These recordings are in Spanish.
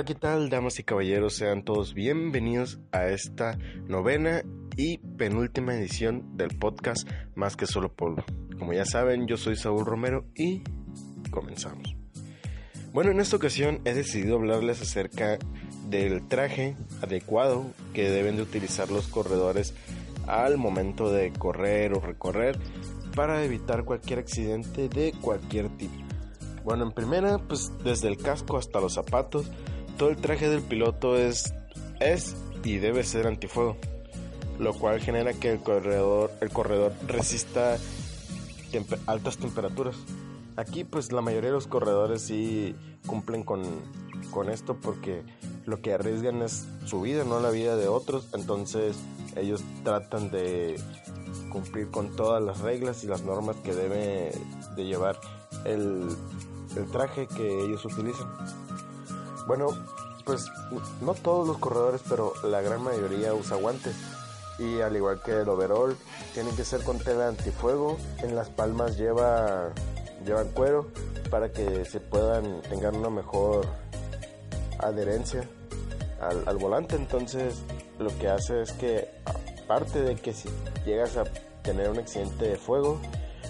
Hola, ¿qué tal, damas y caballeros? Sean todos bienvenidos a esta novena y penúltima edición del podcast Más que solo polvo. Como ya saben, yo soy Saúl Romero y comenzamos. Bueno, en esta ocasión he decidido hablarles acerca del traje adecuado que deben de utilizar los corredores al momento de correr o recorrer para evitar cualquier accidente de cualquier tipo. Bueno, en primera, pues desde el casco hasta los zapatos, todo el traje del piloto es, es y debe ser antifuego, lo cual genera que el corredor, el corredor resista altas temperaturas. Aquí pues la mayoría de los corredores sí cumplen con, con esto porque lo que arriesgan es su vida, no la vida de otros, entonces ellos tratan de cumplir con todas las reglas y las normas que debe de llevar el, el traje que ellos utilizan. Bueno, pues no todos los corredores, pero la gran mayoría usa guantes. Y al igual que el overall, tienen que ser con tela antifuego. En las palmas lleva llevan cuero para que se puedan tengan una mejor adherencia al, al volante. Entonces, lo que hace es que aparte de que si llegas a tener un accidente de fuego,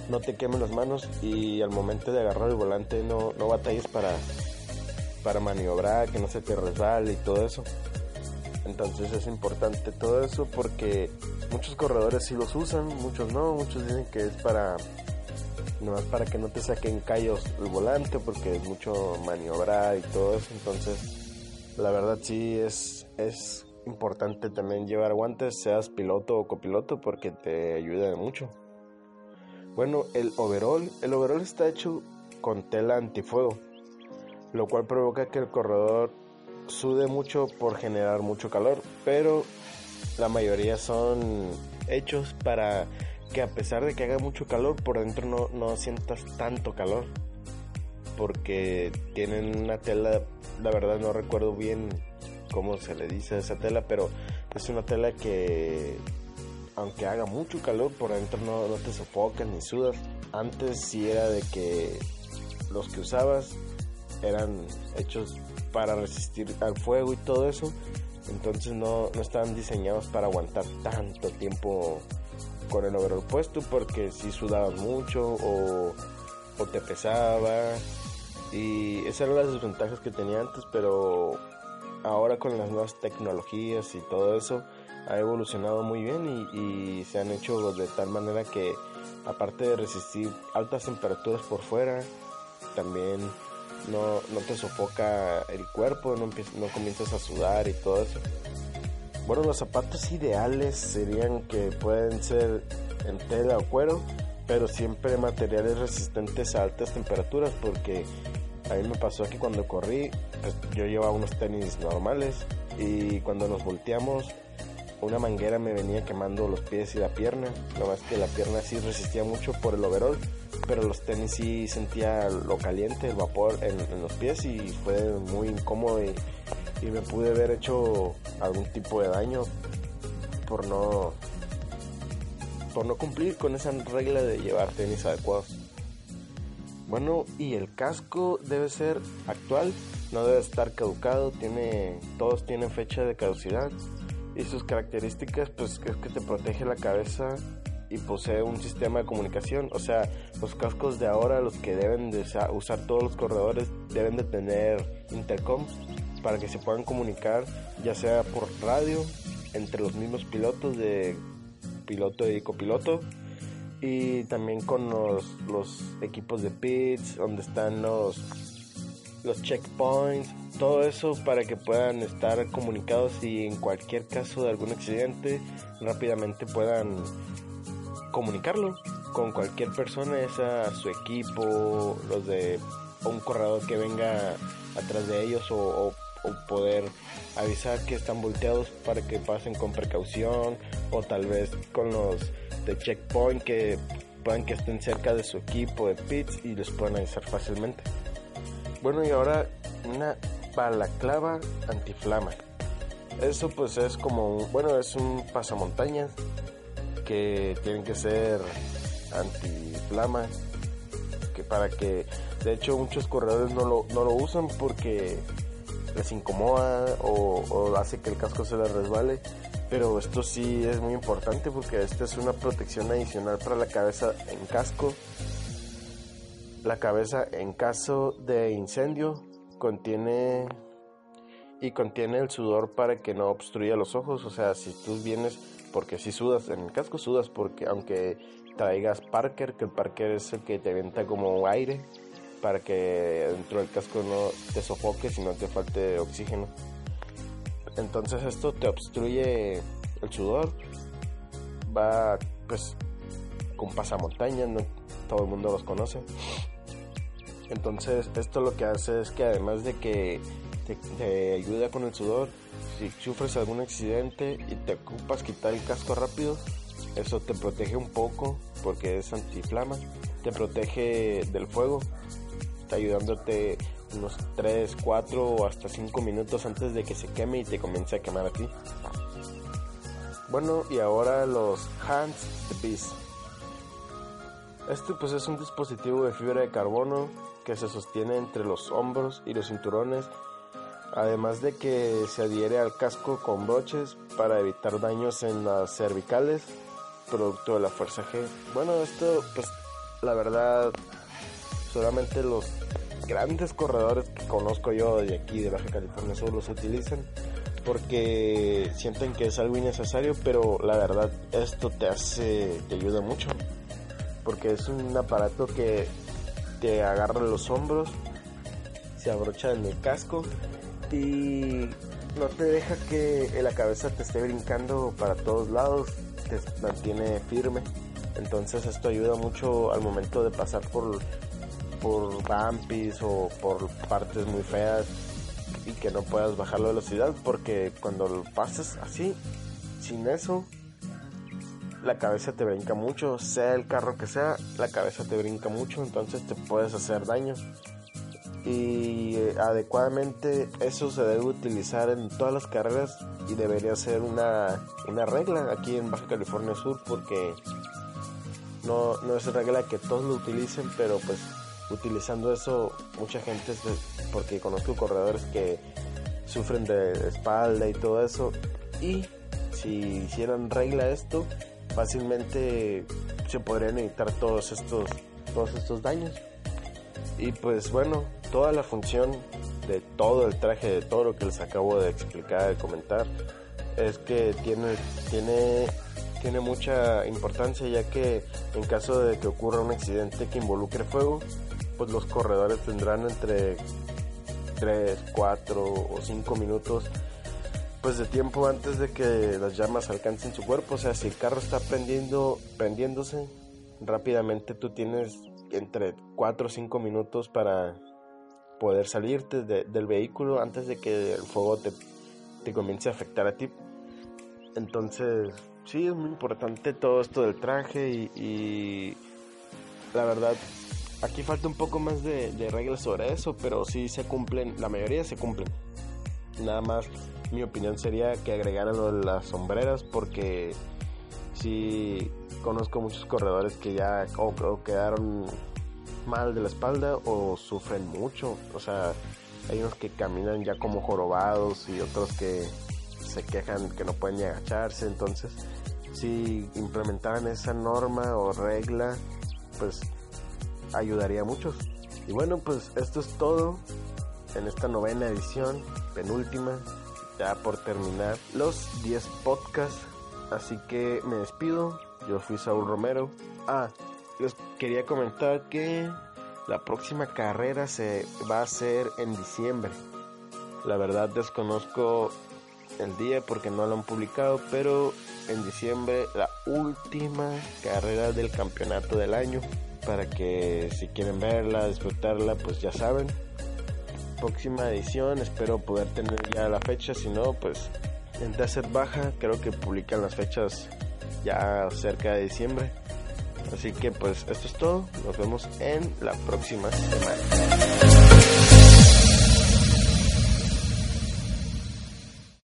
no te quemen las manos y al momento de agarrar el volante no, no batalles para, para maniobrar, que no se te resbale y todo eso. Entonces es importante todo eso porque muchos corredores sí los usan, muchos no, muchos dicen que es para no es para que no te saquen callos el volante porque es mucho maniobrar y todo eso. Entonces, la verdad sí es es importante también llevar guantes, seas piloto o copiloto porque te ayuda mucho. Bueno, el overall, el overall está hecho con tela antifuego, lo cual provoca que el corredor sude mucho por generar mucho calor, pero la mayoría son hechos para que a pesar de que haga mucho calor, por dentro no, no sientas tanto calor, porque tienen una tela, la verdad no recuerdo bien cómo se le dice a esa tela, pero es una tela que aunque haga mucho calor, por dentro no, no te sofocan ni sudas. Antes sí era de que los que usabas eran hechos para resistir al fuego y todo eso. Entonces no, no estaban diseñados para aguantar tanto tiempo con el overall puesto porque si sudabas mucho o, o te pesaba. Y esas eran las desventajas que tenía antes, pero ahora con las nuevas tecnologías y todo eso, ha evolucionado muy bien y, se han hecho de tal manera que aparte de resistir altas temperaturas por fuera, también no, no te sofoca el cuerpo, no, no comienzas a sudar y todo eso. Bueno, los zapatos ideales serían que pueden ser en tela o cuero, pero siempre materiales resistentes a altas temperaturas porque a mí me pasó que cuando corrí, pues, yo llevaba unos tenis normales y cuando nos volteamos una manguera me venía quemando los pies y la pierna. Lo más que la pierna sí resistía mucho por el overall, pero los tenis sí sentía lo caliente, el vapor en, los pies y fue muy incómodo y, me pude haber hecho algún tipo de daño por no por no cumplir con esa regla de llevar tenis adecuados. Bueno, y el casco debe ser actual, no debe estar caducado, tiene todos tienen fecha de caducidad y sus características pues es que te protege la cabeza y posee un sistema de comunicación. O sea, los cascos de ahora, los que deben de usar todos los corredores, deben de tener intercom para que se puedan comunicar, ya sea por radio, entre los mismos pilotos de piloto y copiloto, y también con los, los equipos de pits, donde están los, los checkpoints, todo eso para que puedan estar comunicados y en cualquier caso de algún accidente rápidamente puedan comunicarlo con cualquier persona, esa su equipo, los de un corredor que venga atrás de ellos o, poder avisar que están volteados para que pasen con precaución o tal vez con los de checkpoint que puedan que estén cerca de su equipo de pits y les puedan avisar fácilmente. Bueno y ahora una balaclava antiflama. Eso pues es como, un, bueno, es un pasamontañas que tienen que ser antiflama, que para que, de hecho muchos corredores no lo, no lo usan porque les incomoda o, o hace que el casco se les resbale. Pero esto sí es muy importante porque esta es una protección adicional para la cabeza en casco. La cabeza en caso de incendio contiene y contiene el sudor para que no obstruya los ojos. O sea, si tú vienes, porque si sudas en el casco, sudas porque aunque traigas Parker, que el Parker es el que te venta como aire para que dentro del casco no te sofoques y no te falte oxígeno. Entonces esto te obstruye el sudor. Va pues con pasamontañas, no todo el mundo los conoce. Entonces esto lo que hace es que además de que te, ayuda con el sudor, si sufres algún accidente y te ocupas quitar el casco rápido, eso te protege un poco porque es antiflama, te protege del fuego, está ayudándote unos 3, 4 o hasta 5 minutos antes de que se queme y te comience a quemar a ti. Bueno, y ahora los Hands Beast. Este pues es un dispositivo de fibra de carbono que se sostiene entre los hombros y los cinturones, además de que se adhiere al casco con broches para evitar daños en las cervicales, producto de la fuerza G. Bueno, esto pues la verdad solamente los grandes corredores que conozco yo de aquí de Baja California Sur los utilizan porque sienten que es algo innecesario, pero la verdad esto te hace, te ayuda mucho, porque es un aparato que te agarra los hombros, se abrocha en el casco y no te deja que la cabeza te esté brincando para todos lados, te mantiene firme. Entonces esto ayuda mucho al momento de pasar por por bumpis o por partes muy feas y que no puedas bajar la velocidad porque cuando lo pasas así, sin eso, la cabeza te brinca mucho, sea el carro que sea, la cabeza te brinca mucho, entonces te puedes hacer daño. Y eh, adecuadamente eso se debe utilizar en todas las carreras y debería ser una, una regla aquí en Baja California Sur porque no, no es regla que todos lo utilicen, pero pues utilizando eso mucha gente, porque conozco corredores que sufren de espalda y todo eso, y si hicieran regla esto, fácilmente se podrían evitar todos estos, todos estos daños. Y pues bueno, toda la función de todo el traje, de todo lo que les acabo de explicar, de comentar, es que tiene, tiene, tiene mucha importancia ya que en caso de que ocurra un accidente que involucre fuego, pues los corredores tendrán entre 3, 4 o 5 minutos pues de tiempo antes de que las llamas alcancen su cuerpo. O sea, si el carro está prendiendo, prendiéndose, rápidamente tú tienes entre 4 o 5 minutos para poder salirte del vehículo antes de que el fuego te, comience a afectar a ti. Entonces, sí, es muy importante todo esto del traje y, la verdad Aquí falta un poco más de, reglas sobre eso, pero sí se cumplen, la mayoría se cumplen. Nada más mi opinión sería que agregaran lo de las sombreras porque sí conozco muchos corredores que ya o, quedaron mal de la espalda o sufren mucho. O sea, hay unos que caminan ya como jorobados y otros que se quejan que no pueden ni agacharse. Entonces, si implementaran esa norma o regla, pues ayudaría a muchos. Y bueno, pues esto es todo en esta novena edición, penúltima, ya por terminar los 10 podcasts. Así que me despido. Yo fui Saúl Romero. Ah, les quería comentar que la próxima carrera se va a hacer en diciembre. La verdad desconozco el día porque no lo han publicado, pero en diciembre la última carrera del campeonato del año para que si quieren verla, disfrutarla, pues ya saben. Próxima edición, espero poder tener ya la fecha, si no, pues en Desert Baja creo que publican las fechas ya cerca de diciembre. Así que pues esto es todo, nos vemos en la próxima semana.